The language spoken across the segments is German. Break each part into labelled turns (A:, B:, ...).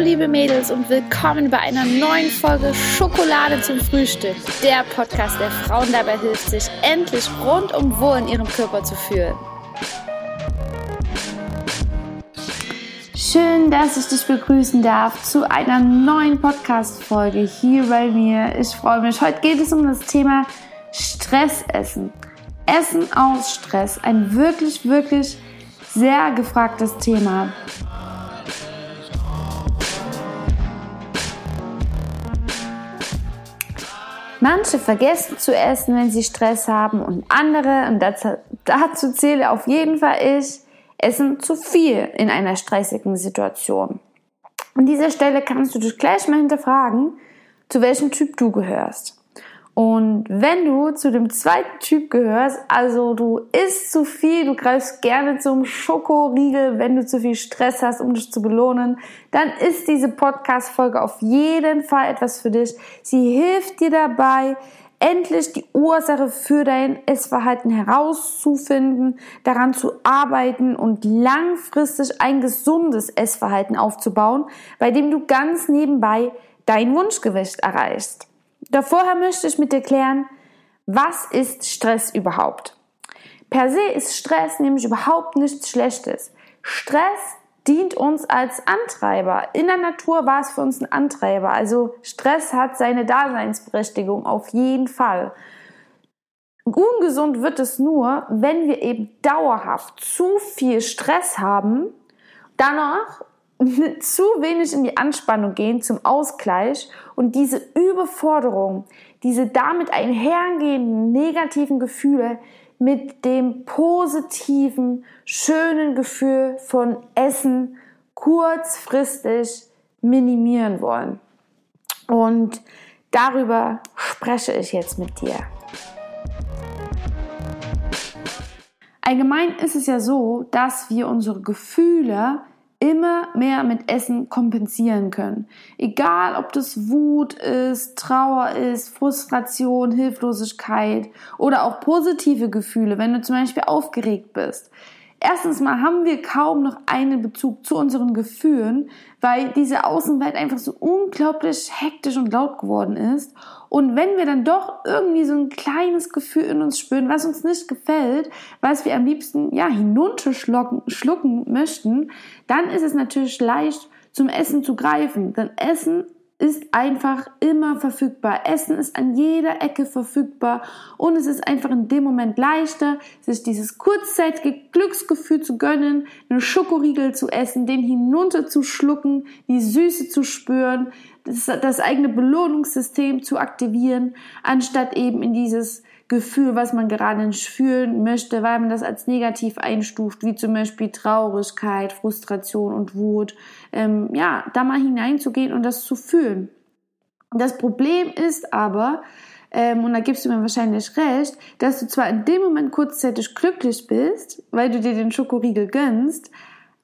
A: Hallo liebe Mädels und willkommen bei einer neuen Folge Schokolade zum Frühstück. Der Podcast, der Frauen dabei hilft, sich endlich rundum wohl in ihrem Körper zu fühlen. Schön, dass ich dich begrüßen darf zu einer neuen Podcast-Folge hier bei mir. Ich freue mich. Heute geht es um das Thema Stressessen. Essen aus Stress. Ein wirklich, wirklich sehr gefragtes Thema. Manche vergessen zu essen, wenn sie Stress haben und andere, und dazu, dazu zähle auf jeden Fall ich, essen zu viel in einer stressigen Situation. An dieser Stelle kannst du dich gleich mal hinterfragen, zu welchem Typ du gehörst. Und wenn du zu dem zweiten Typ gehörst, also du isst zu viel, du greifst gerne zum Schokoriegel, wenn du zu viel Stress hast, um dich zu belohnen, dann ist diese Podcast-Folge auf jeden Fall etwas für dich. Sie hilft dir dabei, endlich die Ursache für dein Essverhalten herauszufinden, daran zu arbeiten und langfristig ein gesundes Essverhalten aufzubauen, bei dem du ganz nebenbei dein Wunschgewicht erreichst. Davorher möchte ich mit dir klären, was ist Stress überhaupt? Per se ist Stress nämlich überhaupt nichts Schlechtes. Stress dient uns als Antreiber. In der Natur war es für uns ein Antreiber. Also Stress hat seine Daseinsberechtigung auf jeden Fall. Ungesund wird es nur, wenn wir eben dauerhaft zu viel Stress haben, danach zu wenig in die Anspannung gehen zum Ausgleich und diese Überforderung, diese damit einhergehenden negativen Gefühle mit dem positiven, schönen Gefühl von Essen kurzfristig minimieren wollen. Und darüber spreche ich jetzt mit dir. Allgemein ist es ja so, dass wir unsere Gefühle immer mehr mit Essen kompensieren können. Egal, ob das Wut ist, Trauer ist, Frustration, Hilflosigkeit oder auch positive Gefühle, wenn du zum Beispiel aufgeregt bist. Erstens mal haben wir kaum noch einen Bezug zu unseren Gefühlen, weil diese Außenwelt einfach so unglaublich hektisch und laut geworden ist. Und wenn wir dann doch irgendwie so ein kleines Gefühl in uns spüren, was uns nicht gefällt, was wir am liebsten ja hinunterschlucken schlucken möchten, dann ist es natürlich leicht zum Essen zu greifen. Denn Essen ist einfach immer verfügbar. Essen ist an jeder Ecke verfügbar und es ist einfach in dem Moment leichter, sich dieses kurzzeitige Glücksgefühl zu gönnen, einen Schokoriegel zu essen, den hinunterzuschlucken, die Süße zu spüren, das, das eigene Belohnungssystem zu aktivieren, anstatt eben in dieses Gefühl, was man gerade fühlen möchte, weil man das als negativ einstuft, wie zum Beispiel Traurigkeit, Frustration und Wut, ähm, ja, da mal hineinzugehen und das zu fühlen. Das Problem ist aber, ähm, und da gibst du mir wahrscheinlich recht, dass du zwar in dem Moment kurzzeitig glücklich bist, weil du dir den Schokoriegel gönnst,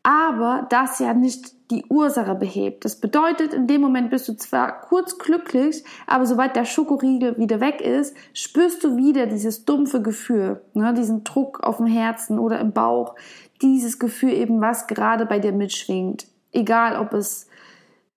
A: aber das ja nicht die Ursache behebt. Das bedeutet, in dem Moment bist du zwar kurz glücklich, aber sobald der Schokoriegel wieder weg ist, spürst du wieder dieses dumpfe Gefühl, ne, diesen Druck auf dem Herzen oder im Bauch, dieses Gefühl eben, was gerade bei dir mitschwingt. Egal, ob es,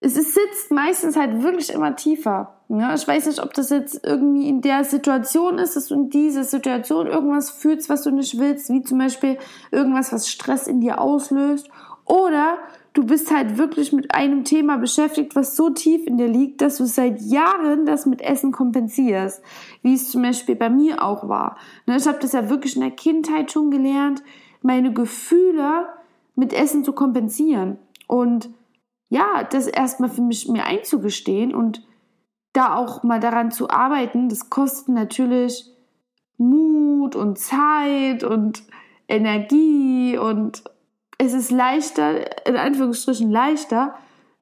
A: es sitzt meistens halt wirklich immer tiefer. Ne? Ich weiß nicht, ob das jetzt irgendwie in der Situation ist, dass du in dieser Situation irgendwas fühlst, was du nicht willst, wie zum Beispiel irgendwas, was Stress in dir auslöst, oder du bist halt wirklich mit einem Thema beschäftigt, was so tief in dir liegt, dass du seit Jahren das mit Essen kompensierst, wie es zum Beispiel bei mir auch war. Ne, ich habe das ja wirklich in der Kindheit schon gelernt, meine Gefühle mit Essen zu kompensieren und ja, das erstmal für mich mir einzugestehen und da auch mal daran zu arbeiten, das kostet natürlich Mut und Zeit und Energie und es ist leichter, in Anführungsstrichen leichter,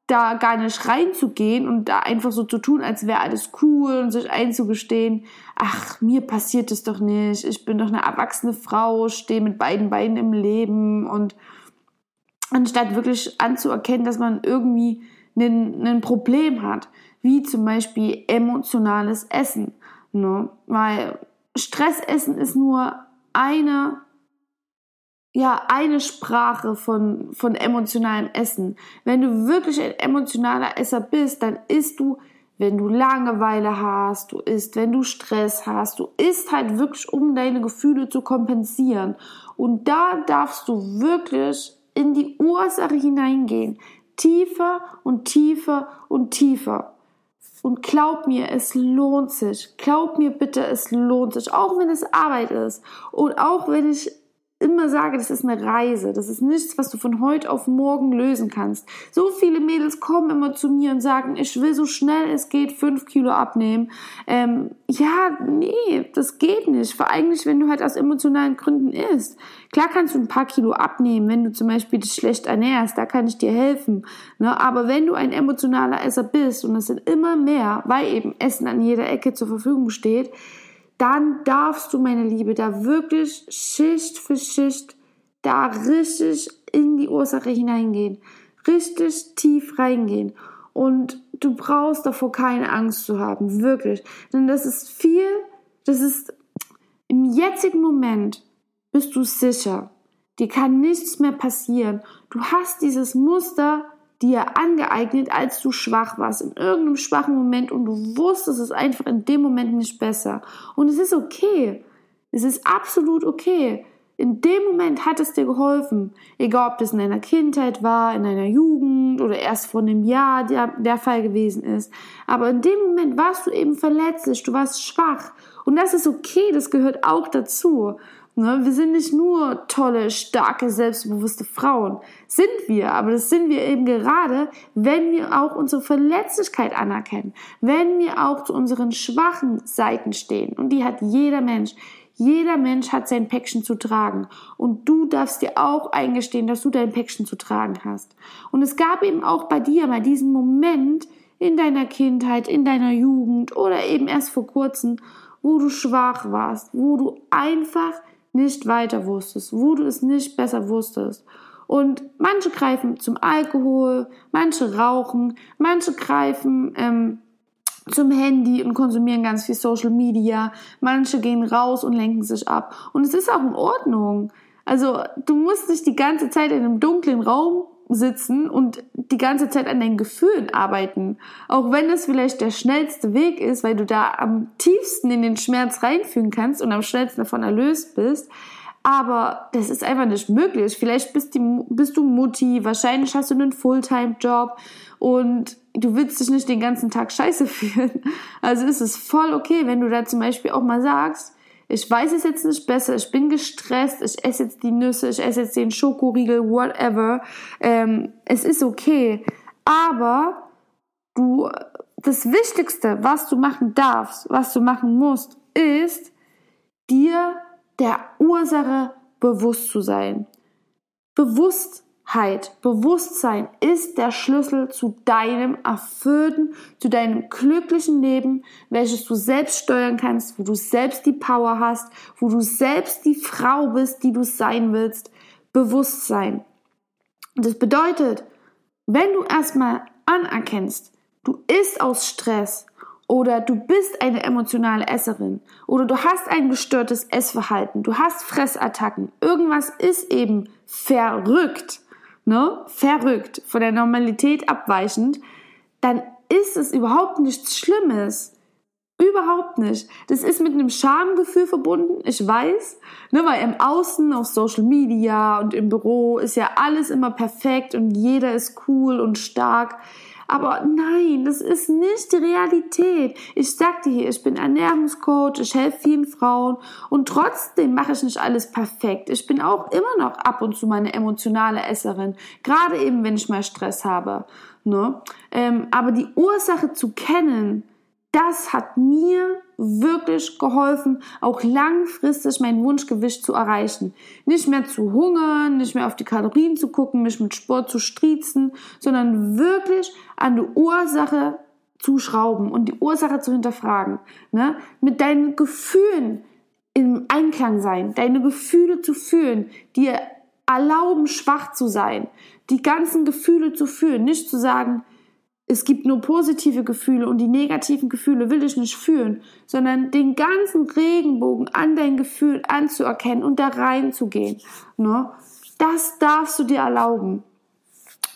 A: da gar nicht reinzugehen und da einfach so zu tun, als wäre alles cool und sich einzugestehen, ach, mir passiert es doch nicht, ich bin doch eine erwachsene Frau, stehe mit beiden Beinen im Leben und anstatt wirklich anzuerkennen, dass man irgendwie ein, Problem hat, wie zum Beispiel emotionales Essen. Ne? Weil Stressessen ist nur eine ja, eine Sprache von, von emotionalem Essen. Wenn du wirklich ein emotionaler Esser bist, dann isst du, wenn du Langeweile hast, du isst, wenn du Stress hast, du isst halt wirklich, um deine Gefühle zu kompensieren. Und da darfst du wirklich in die Ursache hineingehen. Tiefer und tiefer und tiefer. Und glaub mir, es lohnt sich. Glaub mir bitte, es lohnt sich. Auch wenn es Arbeit ist. Und auch wenn ich immer sage, das ist eine Reise. Das ist nichts, was du von heute auf morgen lösen kannst. So viele Mädels kommen immer zu mir und sagen, ich will so schnell es geht fünf Kilo abnehmen. Ähm, ja, nee, das geht nicht. Vor nicht, wenn du halt aus emotionalen Gründen isst. Klar kannst du ein paar Kilo abnehmen, wenn du zum Beispiel dich schlecht ernährst. Da kann ich dir helfen. Ne? Aber wenn du ein emotionaler Esser bist und es sind immer mehr, weil eben Essen an jeder Ecke zur Verfügung steht, dann darfst du, meine Liebe, da wirklich Schicht für Schicht da richtig in die Ursache hineingehen, richtig tief reingehen. Und du brauchst davor keine Angst zu haben, wirklich. Denn das ist viel, das ist im jetzigen Moment bist du sicher. Dir kann nichts mehr passieren. Du hast dieses Muster dir angeeignet, als du schwach warst, in irgendeinem schwachen Moment und du wusstest es einfach in dem Moment nicht besser. Und es ist okay. Es ist absolut okay. In dem Moment hat es dir geholfen. Egal, ob das in deiner Kindheit war, in deiner Jugend oder erst vor einem Jahr der, der Fall gewesen ist. Aber in dem Moment warst du eben verletzlich, du warst schwach. Und das ist okay, das gehört auch dazu. Ne? Wir sind nicht nur tolle, starke, selbstbewusste Frauen. Sind wir, aber das sind wir eben gerade, wenn wir auch unsere Verletzlichkeit anerkennen, wenn wir auch zu unseren schwachen Seiten stehen. Und die hat jeder Mensch. Jeder Mensch hat sein Päckchen zu tragen. Und du darfst dir auch eingestehen, dass du dein Päckchen zu tragen hast. Und es gab eben auch bei dir mal diesen Moment in deiner Kindheit, in deiner Jugend oder eben erst vor kurzem, wo du schwach warst, wo du einfach nicht weiter wusstest, wo du es nicht besser wusstest. Und manche greifen zum Alkohol, manche rauchen, manche greifen ähm, zum Handy und konsumieren ganz viel Social Media, manche gehen raus und lenken sich ab. Und es ist auch in Ordnung. Also du musst nicht die ganze Zeit in einem dunklen Raum sitzen und die ganze Zeit an deinen Gefühlen arbeiten. Auch wenn es vielleicht der schnellste Weg ist, weil du da am tiefsten in den Schmerz reinführen kannst und am schnellsten davon erlöst bist. Aber das ist einfach nicht möglich. Vielleicht bist, die, bist du Mutti, wahrscheinlich hast du einen Fulltime-Job und du willst dich nicht den ganzen Tag scheiße fühlen. Also ist es voll okay, wenn du da zum Beispiel auch mal sagst, ich weiß es jetzt nicht besser, ich bin gestresst, ich esse jetzt die Nüsse, ich esse jetzt den Schokoriegel, whatever. Ähm, es ist okay. Aber du, das Wichtigste, was du machen darfst, was du machen musst, ist, dir der Ursache bewusst zu sein. Bewusst Bewusstsein ist der Schlüssel zu deinem erfüllten, zu deinem glücklichen Leben, welches du selbst steuern kannst, wo du selbst die Power hast, wo du selbst die Frau bist, die du sein willst. Bewusstsein. Und das bedeutet, wenn du erstmal anerkennst, du isst aus Stress oder du bist eine emotionale Esserin oder du hast ein gestörtes Essverhalten, du hast Fressattacken, irgendwas ist eben verrückt ne, verrückt, von der Normalität abweichend, dann ist es überhaupt nichts Schlimmes. Überhaupt nicht. Das ist mit einem Schamgefühl verbunden, ich weiß, ne, weil im Außen, auf Social Media und im Büro ist ja alles immer perfekt und jeder ist cool und stark. Aber nein, das ist nicht die Realität. Ich sagte hier, ich bin Ernährungscoach, ich helfe vielen Frauen und trotzdem mache ich nicht alles perfekt. Ich bin auch immer noch ab und zu meine emotionale Esserin, gerade eben, wenn ich mal Stress habe. Ne? Ähm, aber die Ursache zu kennen, das hat mir wirklich geholfen, auch langfristig mein Wunschgewicht zu erreichen. Nicht mehr zu hungern, nicht mehr auf die Kalorien zu gucken, mich mit Sport zu striezen, sondern wirklich an die Ursache zu schrauben und die Ursache zu hinterfragen. Ne? Mit deinen Gefühlen im Einklang sein, deine Gefühle zu fühlen, dir erlauben, schwach zu sein, die ganzen Gefühle zu fühlen, nicht zu sagen, es gibt nur positive Gefühle und die negativen Gefühle will ich nicht fühlen, sondern den ganzen Regenbogen an dein Gefühl anzuerkennen und da reinzugehen. Ne? Das darfst du dir erlauben.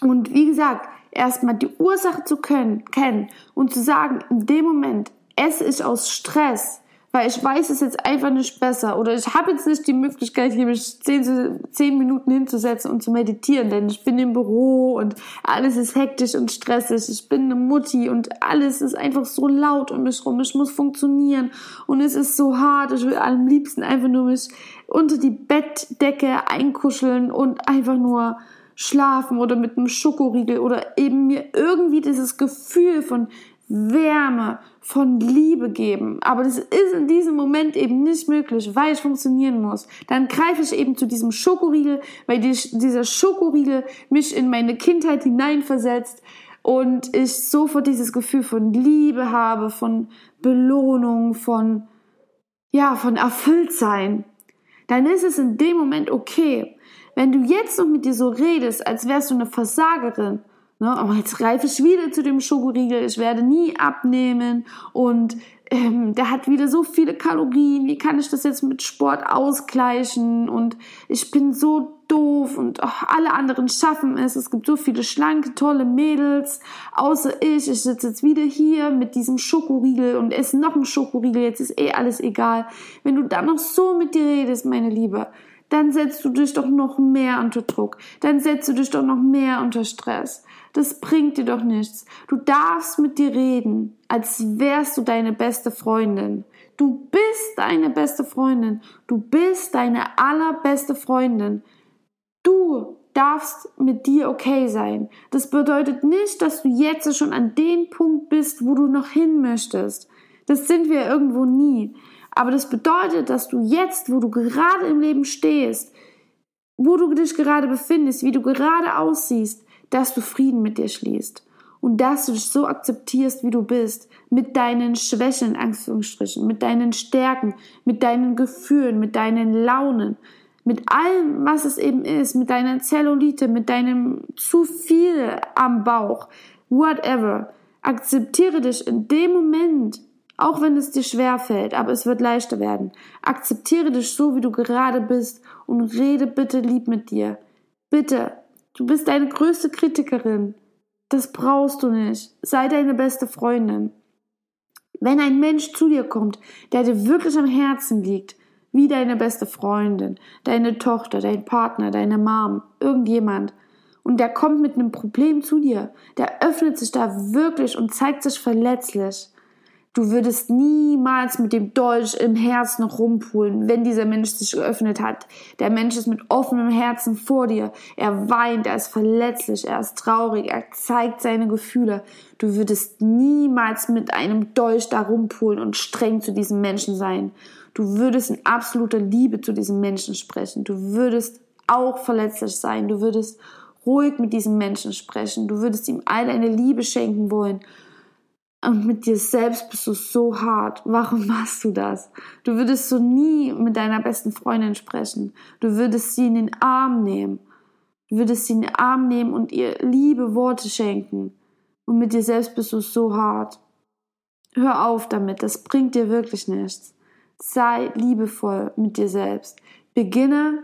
A: Und wie gesagt, erstmal die Ursache zu können, kennen und zu sagen, in dem Moment esse ich aus Stress, weil ich weiß es jetzt einfach nicht besser oder ich habe jetzt nicht die Möglichkeit, hier mich zehn, zehn Minuten hinzusetzen und zu meditieren, denn ich bin im Büro und alles ist hektisch und stressig. Ich bin eine Mutti und alles ist einfach so laut um mich rum. Ich muss funktionieren und es ist so hart. Ich will am liebsten einfach nur mich unter die Bettdecke einkuscheln und einfach nur schlafen oder mit einem Schokoriegel oder eben mir irgendwie dieses Gefühl von Wärme, von Liebe geben. Aber das ist in diesem Moment eben nicht möglich, weil ich funktionieren muss. Dann greife ich eben zu diesem Schokoriegel, weil die, dieser Schokoriegel mich in meine Kindheit hineinversetzt und ich sofort dieses Gefühl von Liebe habe, von Belohnung, von, ja, von Erfülltsein. Dann ist es in dem Moment okay. Wenn du jetzt noch mit dir so redest, als wärst du eine Versagerin, Ne? Aber jetzt greife ich wieder zu dem Schokoriegel, ich werde nie abnehmen. Und ähm, der hat wieder so viele Kalorien, wie kann ich das jetzt mit Sport ausgleichen? Und ich bin so doof. Und oh, alle anderen schaffen es, es gibt so viele schlanke, tolle Mädels, außer ich, ich sitze jetzt wieder hier mit diesem Schokoriegel und esse noch einen Schokoriegel, jetzt ist eh alles egal. Wenn du dann noch so mit dir redest, meine Liebe, dann setzt du dich doch noch mehr unter Druck, dann setzt du dich doch noch mehr unter Stress. Das bringt dir doch nichts. Du darfst mit dir reden, als wärst du deine beste Freundin. Du bist deine beste Freundin. Du bist deine allerbeste Freundin. Du darfst mit dir okay sein. Das bedeutet nicht, dass du jetzt schon an dem Punkt bist, wo du noch hin möchtest. Das sind wir irgendwo nie. Aber das bedeutet, dass du jetzt, wo du gerade im Leben stehst, wo du dich gerade befindest, wie du gerade aussiehst, dass du Frieden mit dir schließt und dass du dich so akzeptierst, wie du bist, mit deinen Schwächen, in Anführungsstrichen, mit deinen Stärken, mit deinen Gefühlen, mit deinen Launen, mit allem, was es eben ist, mit deiner Zellulite, mit deinem zu viel am Bauch, whatever. Akzeptiere dich in dem Moment, auch wenn es dir schwer fällt, aber es wird leichter werden. Akzeptiere dich so, wie du gerade bist und rede bitte lieb mit dir. Bitte, Du bist deine größte Kritikerin. Das brauchst du nicht. Sei deine beste Freundin. Wenn ein Mensch zu dir kommt, der dir wirklich am Herzen liegt, wie deine beste Freundin, deine Tochter, dein Partner, deine Mom, irgendjemand, und der kommt mit einem Problem zu dir, der öffnet sich da wirklich und zeigt sich verletzlich, Du würdest niemals mit dem Dolch im Herzen rumpulen, wenn dieser Mensch sich geöffnet hat. Der Mensch ist mit offenem Herzen vor dir. Er weint, er ist verletzlich, er ist traurig, er zeigt seine Gefühle. Du würdest niemals mit einem Dolch da rumpulen und streng zu diesem Menschen sein. Du würdest in absoluter Liebe zu diesem Menschen sprechen. Du würdest auch verletzlich sein. Du würdest ruhig mit diesem Menschen sprechen. Du würdest ihm all deine Liebe schenken wollen. Und mit dir selbst bist du so hart. Warum machst du das? Du würdest so nie mit deiner besten Freundin sprechen. Du würdest sie in den Arm nehmen. Du würdest sie in den Arm nehmen und ihr liebe Worte schenken. Und mit dir selbst bist du so hart. Hör auf damit. Das bringt dir wirklich nichts. Sei liebevoll mit dir selbst. Beginne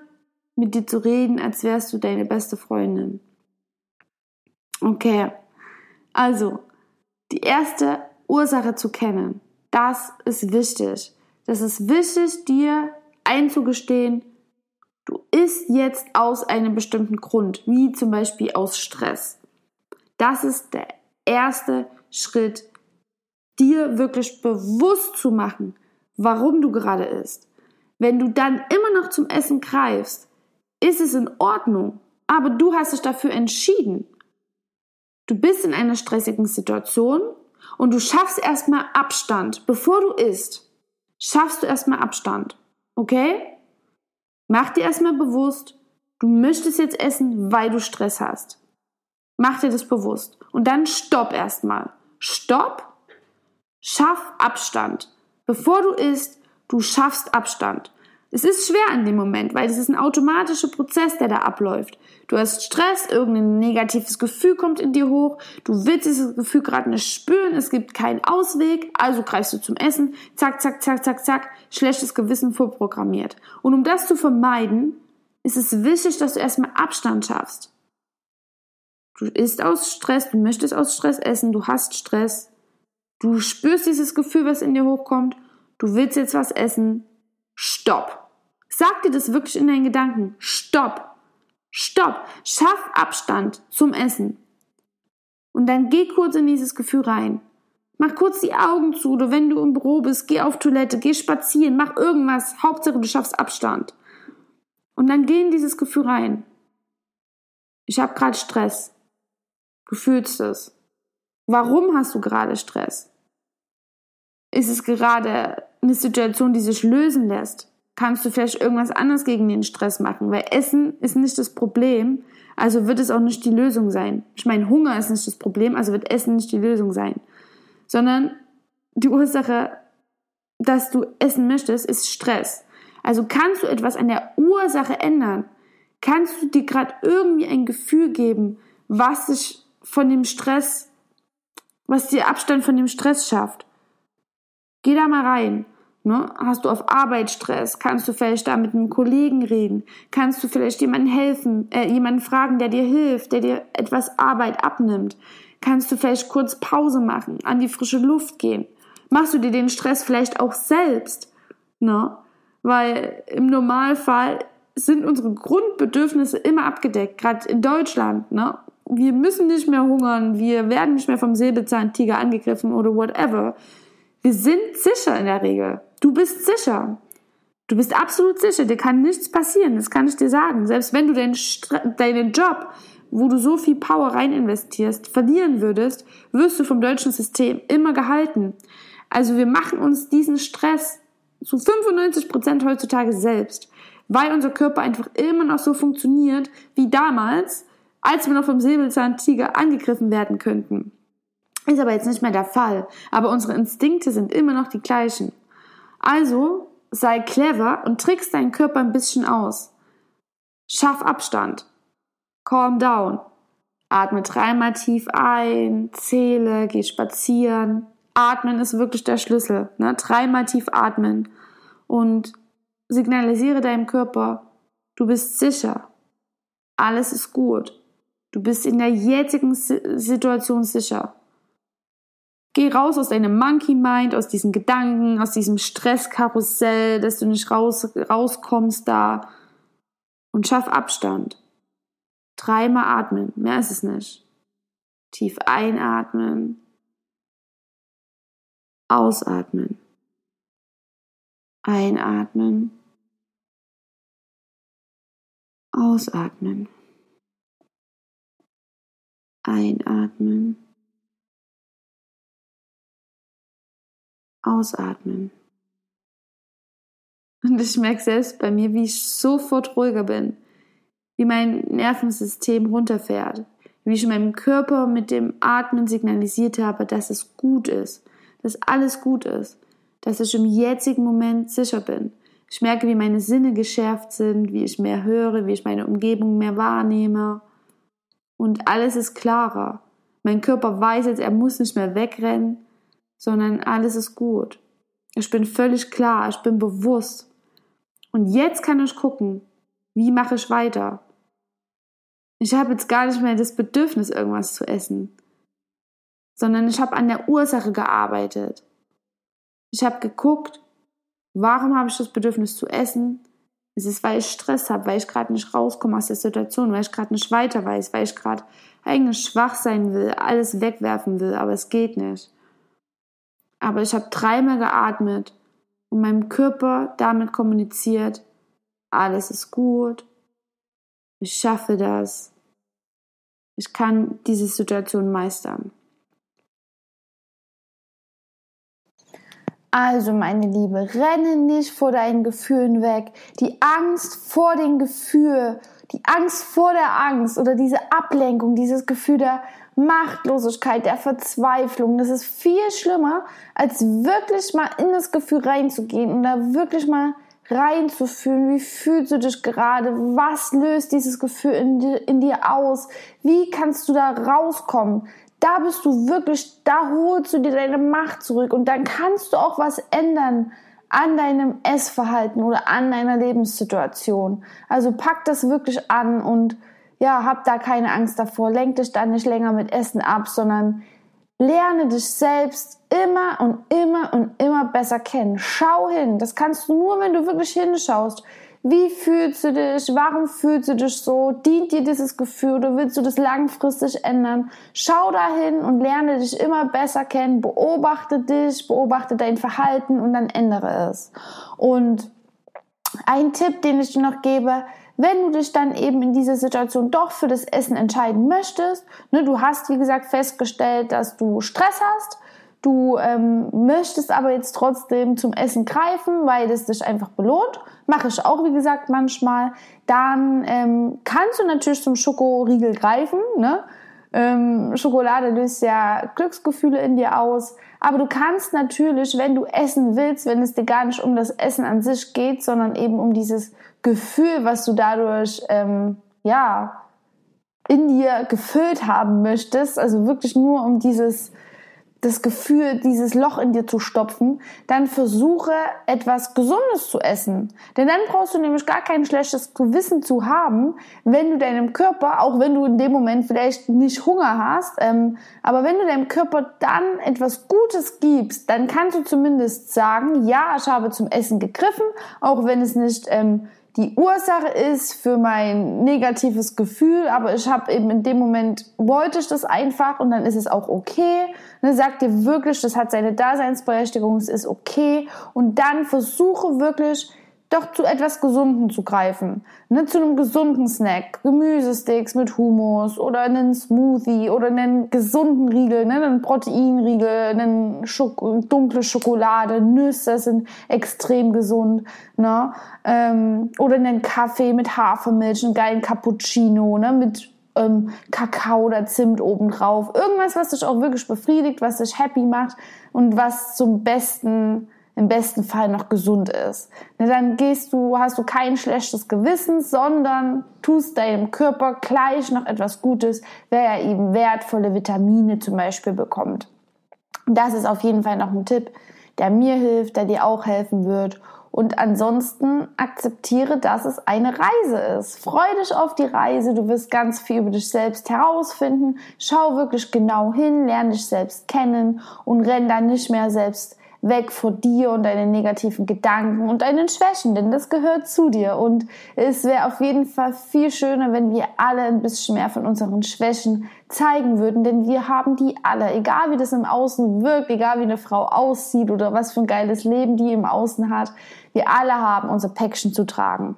A: mit dir zu reden, als wärst du deine beste Freundin. Okay. Also, die erste Ursache zu kennen, das ist wichtig. Das ist wichtig, dir einzugestehen, du isst jetzt aus einem bestimmten Grund, wie zum Beispiel aus Stress. Das ist der erste Schritt, dir wirklich bewusst zu machen, warum du gerade isst. Wenn du dann immer noch zum Essen greifst, ist es in Ordnung, aber du hast dich dafür entschieden. Du bist in einer stressigen Situation und du schaffst erstmal Abstand. Bevor du isst, schaffst du erstmal Abstand. Okay? Mach dir erstmal bewusst, du möchtest jetzt essen, weil du Stress hast. Mach dir das bewusst. Und dann stopp erstmal. Stopp. Schaff Abstand. Bevor du isst, du schaffst Abstand. Es ist schwer in dem Moment, weil es ist ein automatischer Prozess, der da abläuft. Du hast Stress, irgendein negatives Gefühl kommt in dir hoch, du willst dieses Gefühl gerade nicht spüren, es gibt keinen Ausweg, also greifst du zum Essen, zack, zack, zack, zack, zack, schlechtes Gewissen vorprogrammiert. Und um das zu vermeiden, ist es wichtig, dass du erstmal Abstand schaffst. Du isst aus Stress, du möchtest aus Stress essen, du hast Stress, du spürst dieses Gefühl, was in dir hochkommt, du willst jetzt was essen, Stopp. Sag dir das wirklich in deinen Gedanken. Stopp. Stopp. Schaff Abstand zum Essen. Und dann geh kurz in dieses Gefühl rein. Mach kurz die Augen zu oder wenn du im Büro bist, geh auf Toilette, geh spazieren, mach irgendwas. Hauptsache du schaffst Abstand. Und dann geh in dieses Gefühl rein. Ich habe gerade Stress. Du fühlst es. Warum hast du gerade Stress? Ist es gerade eine Situation, die sich lösen lässt, kannst du vielleicht irgendwas anderes gegen den Stress machen, weil Essen ist nicht das Problem, also wird es auch nicht die Lösung sein. Ich meine, Hunger ist nicht das Problem, also wird Essen nicht die Lösung sein, sondern die Ursache, dass du essen möchtest, ist Stress. Also kannst du etwas an der Ursache ändern? Kannst du dir gerade irgendwie ein Gefühl geben, was sich von dem Stress, was dir Abstand von dem Stress schafft? Geh da mal rein. Ne? Hast du auf Arbeit Stress? Kannst du vielleicht da mit einem Kollegen reden? Kannst du vielleicht jemandem helfen, äh, jemanden fragen, der dir hilft, der dir etwas Arbeit abnimmt? Kannst du vielleicht kurz Pause machen, an die frische Luft gehen? Machst du dir den Stress vielleicht auch selbst? Ne? Weil im Normalfall sind unsere Grundbedürfnisse immer abgedeckt, gerade in Deutschland. Ne? Wir müssen nicht mehr hungern, wir werden nicht mehr vom Säbelzahntiger angegriffen oder whatever. Wir sind sicher in der Regel. Du bist sicher. Du bist absolut sicher. Dir kann nichts passieren. Das kann ich dir sagen. Selbst wenn du deinen, deinen Job, wo du so viel Power rein investierst, verlieren würdest, wirst du vom deutschen System immer gehalten. Also wir machen uns diesen Stress zu 95 Prozent heutzutage selbst, weil unser Körper einfach immer noch so funktioniert wie damals, als wir noch vom Säbelzahntiger angegriffen werden könnten. Ist aber jetzt nicht mehr der Fall. Aber unsere Instinkte sind immer noch die gleichen. Also sei clever und trickst deinen Körper ein bisschen aus. Schaff Abstand. Calm down. Atme dreimal tief ein, zähle, geh spazieren. Atmen ist wirklich der Schlüssel. Ne? Dreimal tief atmen und signalisiere deinem Körper, du bist sicher. Alles ist gut. Du bist in der jetzigen Situation sicher. Geh raus aus deinem Monkey Mind, aus diesen Gedanken, aus diesem Stresskarussell, dass du nicht raus, rauskommst da. Und schaff Abstand. Dreimal atmen, mehr ist es nicht. Tief einatmen, ausatmen, einatmen, ausatmen, einatmen Ausatmen. Und ich merke selbst bei mir, wie ich sofort ruhiger bin, wie mein Nervensystem runterfährt, wie ich meinem Körper mit dem Atmen signalisiert habe, dass es gut ist, dass alles gut ist, dass ich im jetzigen Moment sicher bin. Ich merke, wie meine Sinne geschärft sind, wie ich mehr höre, wie ich meine Umgebung mehr wahrnehme. Und alles ist klarer. Mein Körper weiß jetzt, er muss nicht mehr wegrennen, sondern alles ist gut. Ich bin völlig klar, ich bin bewusst. Und jetzt kann ich gucken, wie mache ich weiter. Ich habe jetzt gar nicht mehr das Bedürfnis, irgendwas zu essen, sondern ich habe an der Ursache gearbeitet. Ich habe geguckt, warum habe ich das Bedürfnis zu essen? Es ist, weil ich Stress habe, weil ich gerade nicht rauskomme aus der Situation, weil ich gerade nicht weiter weiß, weil ich gerade eigentlich schwach sein will, alles wegwerfen will, aber es geht nicht. Aber ich habe dreimal geatmet und meinem Körper damit kommuniziert, alles ist gut, ich schaffe das, ich kann diese Situation meistern.
B: Also, meine Liebe, renne nicht vor deinen Gefühlen weg. Die Angst vor den Gefühlen, die Angst vor der Angst oder diese Ablenkung, dieses Gefühl der Machtlosigkeit, der Verzweiflung, das ist viel schlimmer, als wirklich mal in das Gefühl reinzugehen und da wirklich mal
A: reinzufühlen. Wie fühlst du dich gerade? Was löst dieses Gefühl in dir, in dir aus? Wie kannst du da rauskommen? Da bist du wirklich, da holst du dir deine Macht zurück und dann kannst du auch was ändern an deinem Essverhalten oder an deiner Lebenssituation. Also pack das wirklich an und ja, hab da keine Angst davor. Lenk dich dann nicht länger mit Essen ab, sondern lerne dich selbst immer und immer und immer besser kennen. Schau hin. Das kannst du nur, wenn du wirklich hinschaust. Wie fühlst du dich? Warum fühlst du dich so? Dient dir dieses Gefühl oder willst du das langfristig ändern? Schau dahin und lerne dich immer besser kennen. Beobachte dich, beobachte dein Verhalten und dann ändere es. Und ein Tipp, den ich dir noch gebe, wenn du dich dann eben in dieser Situation doch für das Essen entscheiden möchtest, ne, du hast, wie gesagt, festgestellt, dass du Stress hast, du ähm, möchtest aber jetzt trotzdem zum Essen greifen, weil das dich einfach belohnt, mache ich auch, wie gesagt, manchmal, dann ähm, kannst du natürlich zum Schokoriegel greifen, ne? Ähm, Schokolade löst ja Glücksgefühle in dir aus. Aber du kannst natürlich, wenn du essen willst, wenn es dir gar nicht um das Essen an sich geht, sondern eben um dieses Gefühl, was du dadurch, ähm, ja, in dir gefüllt haben möchtest, also wirklich nur um dieses das Gefühl, dieses Loch in dir zu stopfen, dann versuche etwas Gesundes zu essen. Denn dann brauchst du nämlich gar kein schlechtes Gewissen zu haben, wenn du deinem Körper, auch wenn du in dem Moment vielleicht nicht Hunger hast, ähm, aber wenn du deinem Körper dann etwas Gutes gibst, dann kannst du zumindest sagen, ja, ich habe zum Essen gegriffen, auch wenn es nicht ähm, die Ursache ist für mein negatives Gefühl, aber ich habe eben in dem Moment wollte ich das einfach und dann ist es auch okay. Ne, sag dir wirklich, das hat seine Daseinsberechtigung, es ist okay und dann versuche wirklich doch zu etwas Gesunden zu greifen. Ne, zu einem gesunden Snack, Gemüsesticks mit Hummus oder einen Smoothie oder einen gesunden Riegel, ne, einen Proteinriegel, einen Schok dunkle Schokolade, Nüsse sind extrem gesund. Ne, ähm, oder einen Kaffee mit Hafermilch, einen geilen Cappuccino ne, mit ähm, Kakao oder Zimt obendrauf. Irgendwas, was dich auch wirklich befriedigt, was dich happy macht und was zum besten im besten Fall noch gesund ist. dann gehst du, hast du kein schlechtes Gewissen, sondern tust deinem Körper gleich noch etwas Gutes, wer er eben wertvolle Vitamine zum Beispiel bekommt. Das ist auf jeden Fall noch ein Tipp, der mir hilft, der dir auch helfen wird. Und ansonsten akzeptiere, dass es eine Reise ist. Freu dich auf die Reise. Du wirst ganz viel über dich selbst herausfinden. Schau wirklich genau hin, lerne dich selbst kennen und renn dann nicht mehr selbst weg vor dir und deinen negativen Gedanken und deinen Schwächen, denn das gehört zu dir. Und es wäre auf jeden Fall viel schöner, wenn wir alle ein bisschen mehr von unseren Schwächen zeigen würden, denn wir haben die alle, egal wie das im Außen wirkt, egal wie eine Frau aussieht oder was für ein geiles Leben die im Außen hat, wir alle haben unser Päckchen zu tragen.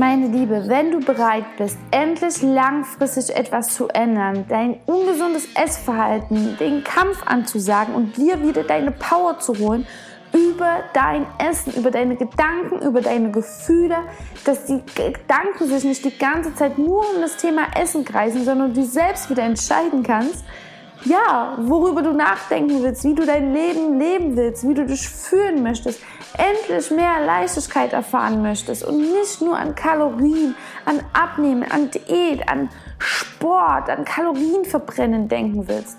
A: Meine Liebe, wenn du bereit bist, endlich langfristig etwas zu ändern, dein ungesundes Essverhalten, den Kampf anzusagen und dir wieder deine Power zu holen, über dein Essen, über deine Gedanken, über deine Gefühle, dass die Gedanken sich nicht die ganze Zeit nur um das Thema Essen kreisen, sondern du selbst wieder entscheiden kannst, ja, worüber du nachdenken willst, wie du dein Leben leben willst, wie du dich fühlen möchtest, endlich mehr Leichtigkeit erfahren möchtest und nicht nur an Kalorien, an Abnehmen, an Diät, an Sport, an Kalorienverbrennen denken willst,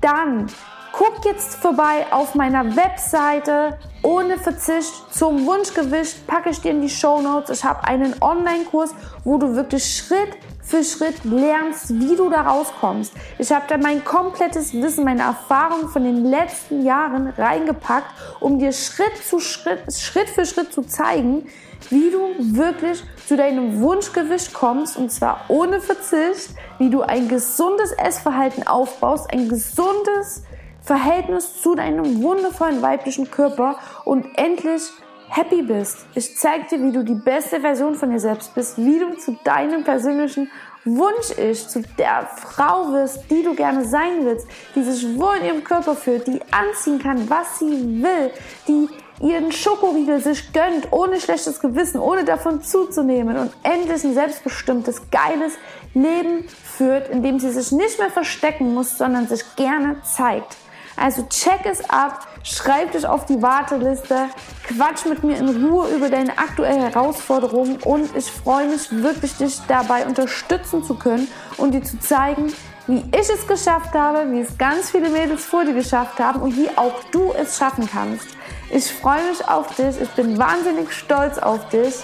A: dann guck jetzt vorbei auf meiner Webseite ohne Verzicht zum Wunschgewicht, packe ich dir in die Show Notes. Ich habe einen Online-Kurs, wo du wirklich Schritt für Schritt lernst, wie du da rauskommst. Ich habe da mein komplettes Wissen, meine Erfahrung von den letzten Jahren reingepackt, um dir Schritt zu Schritt, Schritt für Schritt zu zeigen, wie du wirklich zu deinem Wunschgewicht kommst und zwar ohne Verzicht, wie du ein gesundes Essverhalten aufbaust, ein gesundes Verhältnis zu deinem wundervollen weiblichen Körper und endlich happy bist. Ich zeige dir, wie du die beste Version von dir selbst bist, wie du zu deinem persönlichen Wunsch-Ich, zu der Frau wirst, die du gerne sein willst, die sich wohl in ihrem Körper fühlt, die anziehen kann, was sie will, die ihren Schokoriegel sich gönnt, ohne schlechtes Gewissen, ohne davon zuzunehmen und endlich ein selbstbestimmtes, geiles Leben führt, in dem sie sich nicht mehr verstecken muss, sondern sich gerne zeigt. Also check es ab, schreib dich auf die Warteliste, quatsch mit mir in Ruhe über deine aktuelle Herausforderung und ich freue mich wirklich, dich dabei unterstützen zu können und dir zu zeigen, wie ich es geschafft habe, wie es ganz viele Mädels vor dir geschafft haben und wie auch du es schaffen kannst. Ich freue mich auf dich, ich bin wahnsinnig stolz auf dich.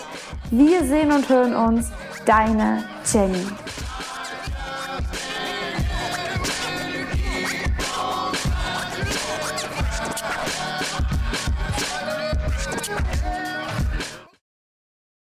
A: Wir sehen und hören uns. Deine Jenny.